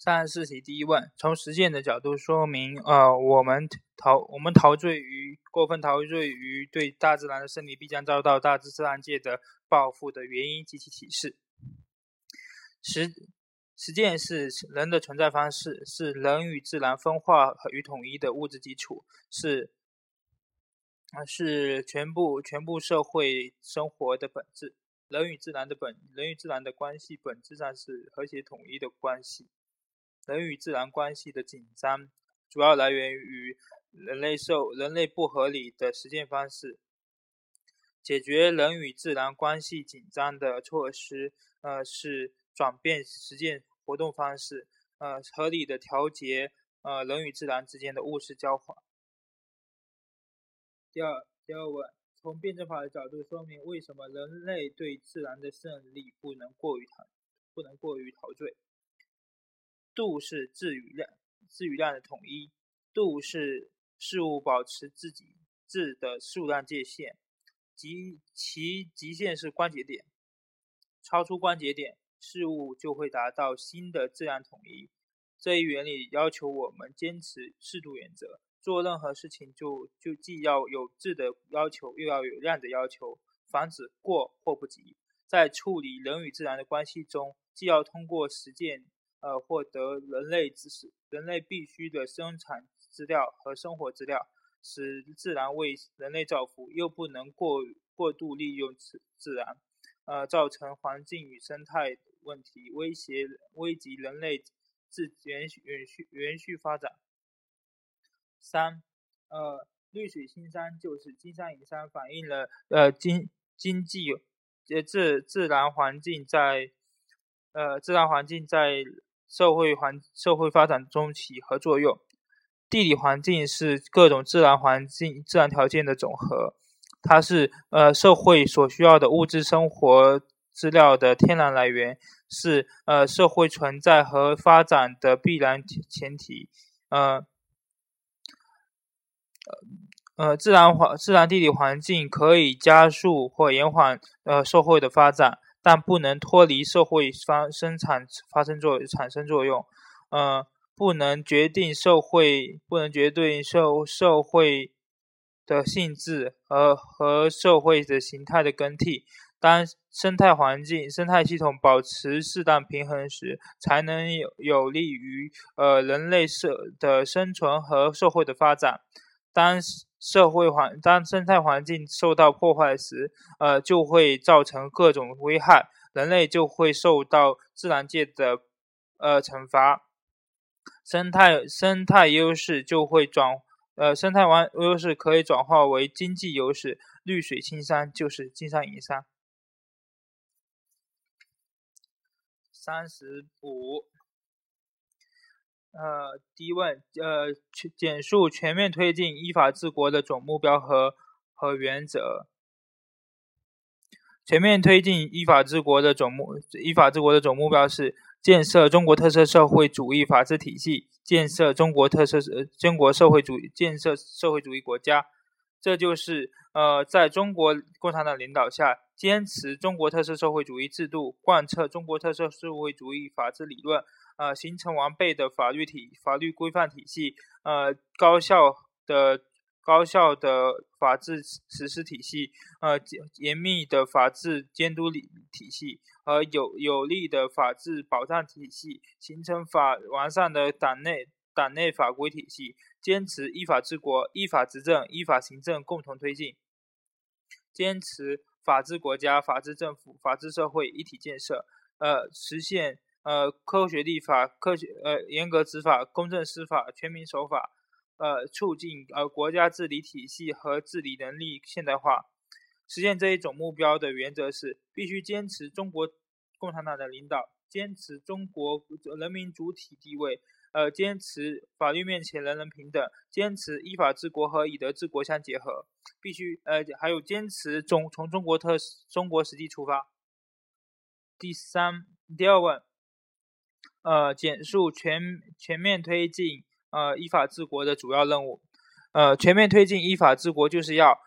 三十四题第一问：从实践的角度说明，呃，我们陶我们陶醉于过分陶醉于对大自然的胜利必将遭到大自然界的报复的原因及其启示。实实践是人的存在方式，是人与自然分化与统一的物质基础，是啊是全部全部社会生活的本质。人与自然的本人与自然的关系本质上是和谐统一的关系。人与自然关系的紧张，主要来源于人类受人类不合理的实践方式。解决人与自然关系紧张的措施，呃，是转变实践活动方式，呃，合理的调节呃人与自然之间的物质交换。第二，第二问，从辩证法的角度说明为什么人类对自然的胜利不能过于陶不能过于陶醉。度是质与量，质与量的统一。度是事物保持自己质的数量界限，即其极限是关节点。超出关节点，事物就会达到新的质量统一。这一原理要求我们坚持适度原则，做任何事情就就既要有质的要求，又要有量的要求，防止过或不及。在处理人与自然的关系中，既要通过实践。呃，获得人类知识，人类必须的生产资料和生活资料，使自然为人类造福，又不能过过度利用自自然，呃，造成环境与生态问题，威胁危及人类自延续延续延续发展。三，呃，绿水青山就是金山银山，反映了呃经经济呃自自然环境在呃自然环境在。社会环社会发展中起和作用，地理环境是各种自然环境自然条件的总和，它是呃社会所需要的物质生活资料的天然来源，是呃社会存在和发展的必然前提。呃呃自然环自然地理环境可以加速或延缓呃社会的发展。但不能脱离社会发生产发生作产生作用，呃，不能决定社会，不能决定社社会的性质和和社会的形态的更替。当生态环境、生态系统保持适当平衡时，才能有有利于呃人类社的生存和社会的发展。当社会环当生态环境受到破坏时，呃，就会造成各种危害，人类就会受到自然界的呃惩罚，生态生态优势就会转呃生态完优势可以转化为经济优势，绿水青山就是金山银山。三十五。呃，第一问，呃，简述全面推进依法治国的总目标和和原则。全面推进依法治国的总目，依法治国的总目标是建设中国特色社会主义法治体系，建设中国特色呃中国社会主义，建设社会主义国家。这就是呃，在中国共产党领导下，坚持中国特色社会主义制度，贯彻中国特色社会主义法治理论。呃，形成完备的法律体、法律规范体系，呃，高效的、高效的法治实施体系，呃，严密的法治监督理体系和有有力的法治保障体系，形成法完善的党内党内法规体系，坚持依法治国、依法执政、依法行政共同推进，坚持法治国家、法治政府、法治社会一体建设，呃，实现。呃，科学立法，科学呃，严格执法，公正司法，全民守法，呃，促进呃国家治理体系和治理能力现代化。实现这一种目标的原则是：必须坚持中国共产党的领导，坚持中国人民主体地位，呃，坚持法律面前人人平等，坚持依法治国和以德治国相结合。必须呃，还有坚持中从中国特中国实际出发。第三，第二问。呃，简述全全面推进呃依法治国的主要任务。呃，全面推进依法治国就是要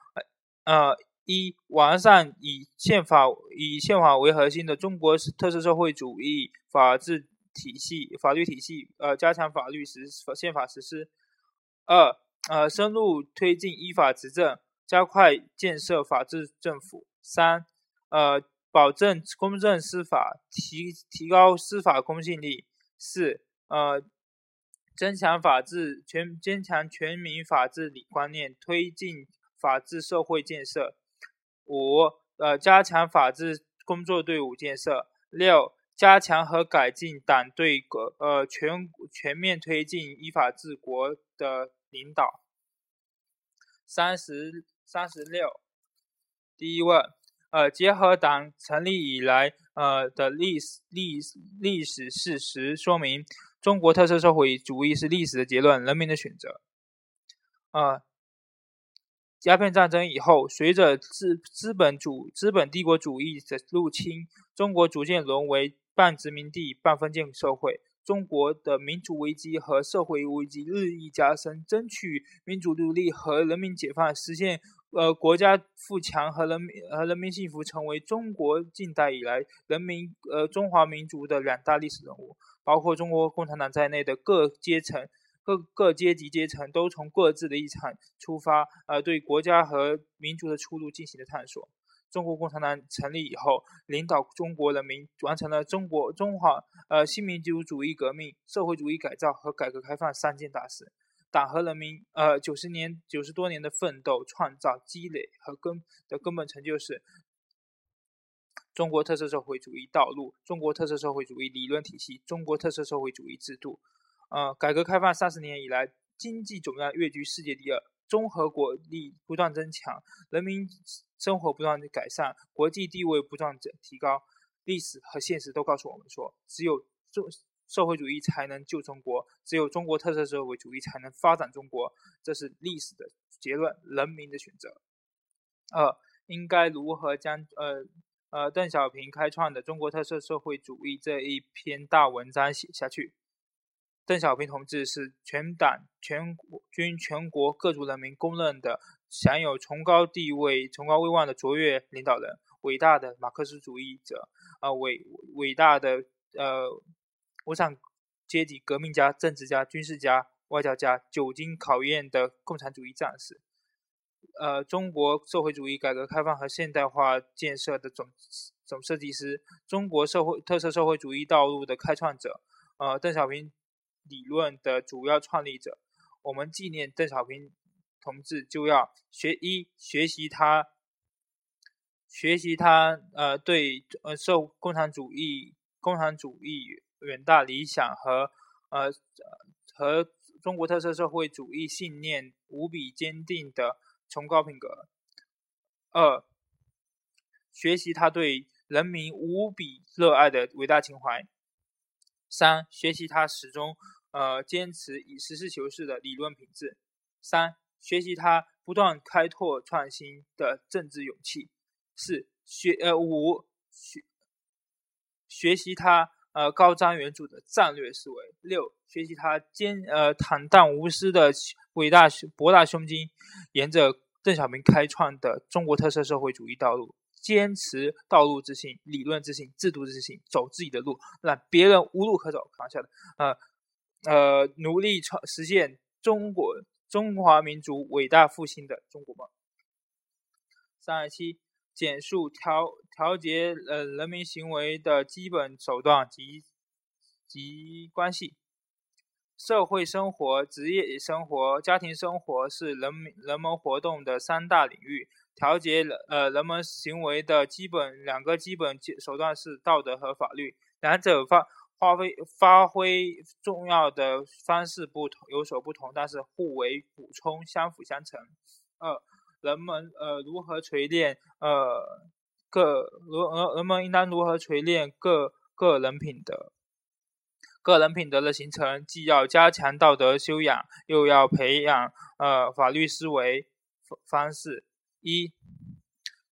呃一完善以宪法以宪法为核心的中国特色社会主义法治体系法律体系，呃，加强法律实宪法实施。二，呃，深入推进依法执政，加快建设法治政府。三，呃，保证公正司法，提提高司法公信力。四，呃，增强法治全，坚强全民法治理观念，推进法治社会建设。五，呃，加强法治工作队伍建设。六，加强和改进党对国呃全全面推进依法治国的领导。三十三十六，第一问，呃，结合党成立以来呃的历史历历史事实，说明中国特色社会主义是历史的结论，人民的选择。呃。鸦片战争以后，随着资资本主资本帝国主义的入侵，中国逐渐沦为半殖民地半封建社会。中国的民主危机和社会危机日益加深，争取民主独立和人民解放，实现呃国家富强和人民和人民幸福，成为中国近代以来人民呃中华民族的两大历史人物。包括中国共产党在内的各阶层。各个阶级阶层都从各自的立场出发，呃，对国家和民族的出路进行了探索。中国共产党成立以后，领导中国人民完成了中国中华呃新民主主义革命、社会主义改造和改革开放三件大事。党和人民呃九十年九十多年的奋斗、创造、积累和根的根本成就是中国特色社会主义道路、中国特色社会主义理论体系、中国特色社会主义制度。呃，改革开放三十年以来，经济总量跃居世界第二，综合国力不断增强，人民生活不断的改善，国际地位不断的提高。历史和现实都告诉我们说，只有中社会主义才能救中国，只有中国特色社会主义才能发展中国，这是历史的结论，人民的选择。二，应该如何将呃呃邓小平开创的中国特色社会主义这一篇大文章写下去？邓小平同志是全党全国军全国各族人民公认的享有崇高地位、崇高威望的卓越领导人，伟大的马克思主义者，啊，伟伟大的呃我想阶级革命家、政治家、军事家、外交家，久经考验的共产主义战士，呃，中国社会主义改革开放和现代化建设的总总设计师，中国社会特色社会主义道路的开创者，呃，邓小平。理论的主要创立者，我们纪念邓小平同志，就要学一学习他，学习他呃对呃受共产主义共产主义远大理想和呃和中国特色社会主义信念无比坚定的崇高品格。二，学习他对人民无比热爱的伟大情怀。三、学习他始终呃坚持以实事求是的理论品质。三、学习他不断开拓创新的政治勇气。四、学呃五学学习他呃高瞻远瞩的战略思维。六、学习他坚呃坦荡无私的伟大博大胸襟，沿着邓小平开创的中国特色社会主义道路。坚持道路自信、理论自信、制度自信，走自己的路，让别人无路可走。开玩笑的，呃呃，努力创实现中国中华民族伟大复兴的中国梦。三十七，简述调调节呃人民行为的基本手段及及关系。社会生活、职业生活、家庭生活是人民人们活动的三大领域。调节人呃人们行为的基本两个基本手段是道德和法律，两者发发挥发挥重要的方式不同，有所不同，但是互为补充，相辅相成。二，人们呃如何锤炼呃个人人们应当如何锤炼个个人品德？个人品德的形成，既要加强道德修养，又要培养呃法律思维方式。一，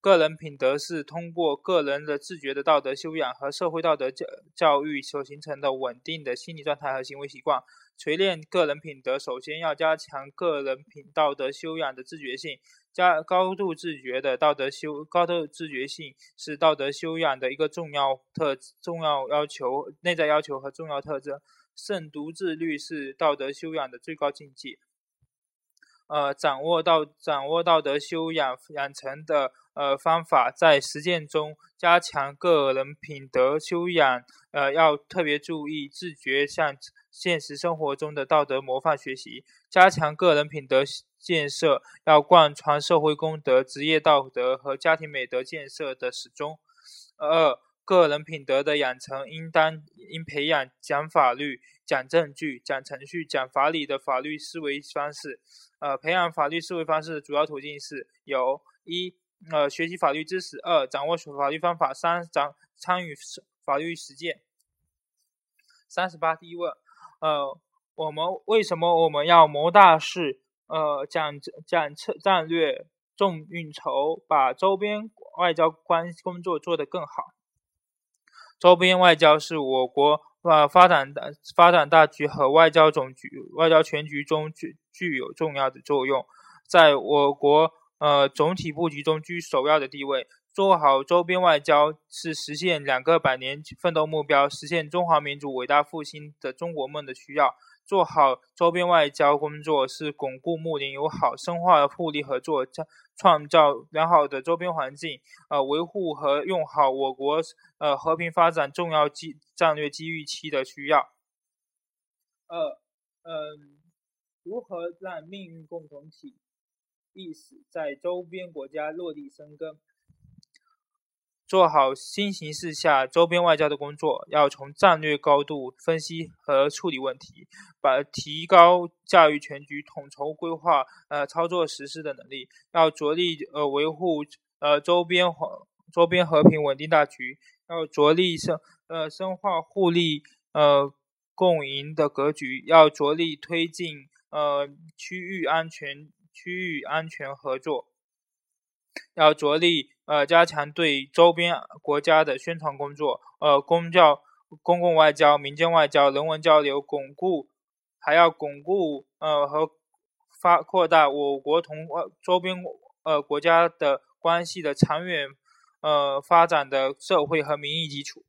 个人品德是通过个人的自觉的道德修养和社会道德教教育所形成的稳定的心理状态和行为习惯。锤炼个人品德，首先要加强个人品道德修养的自觉性，加高度自觉的道德修高度自觉性是道德修养的一个重要特重要要求内在要求和重要特征。慎独自律是道德修养的最高境界。呃，掌握道掌握道德修养养成的呃方法，在实践中加强个人品德修养。呃，要特别注意自觉向现实生活中的道德模范学习，加强个人品德建设，要贯穿社会公德、职业道德和家庭美德建设的始终。二，个人品德的养成应当应培养讲法律、讲证据、讲程序、讲法理的法律思维方式。呃，培养法律思维方式的主要途径是有：一，呃，学习法律知识；二，掌握法律方法；三，掌参与法律实践。三十八，第一问，呃，我们为什么我们要谋大事？呃，讲讲策战略，重运筹，把周边外交关工作做得更好。周边外交是我国。呃，发展的发展大局和外交总局、外交全局中具具有重要的作用，在我国呃总体布局中居首要的地位。做好周边外交是实现两个百年奋斗目标、实现中华民族伟大复兴的中国梦的需要。做好周边外交工作是巩固睦邻友好、深化互利合作、创造良好的周边环境、呃维护和用好我国呃和平发展重要机战略机遇期的需要。二，嗯，如何让命运共同体意识在周边国家落地生根？做好新形势下周边外交的工作，要从战略高度分析和处理问题，把提高驾驭全局、统筹规划、呃操作实施的能力。要着力呃维护呃周边和周边和平稳定大局，要着力深呃深化互利呃共赢的格局，要着力推进呃区域安全区域安全合作。要着力呃加强对周边国家的宣传工作，呃公教、公共外交、民间外交、人文交流，巩固还要巩固呃和发扩大我国同周边呃国家的关系的长远呃发展的社会和民意基础。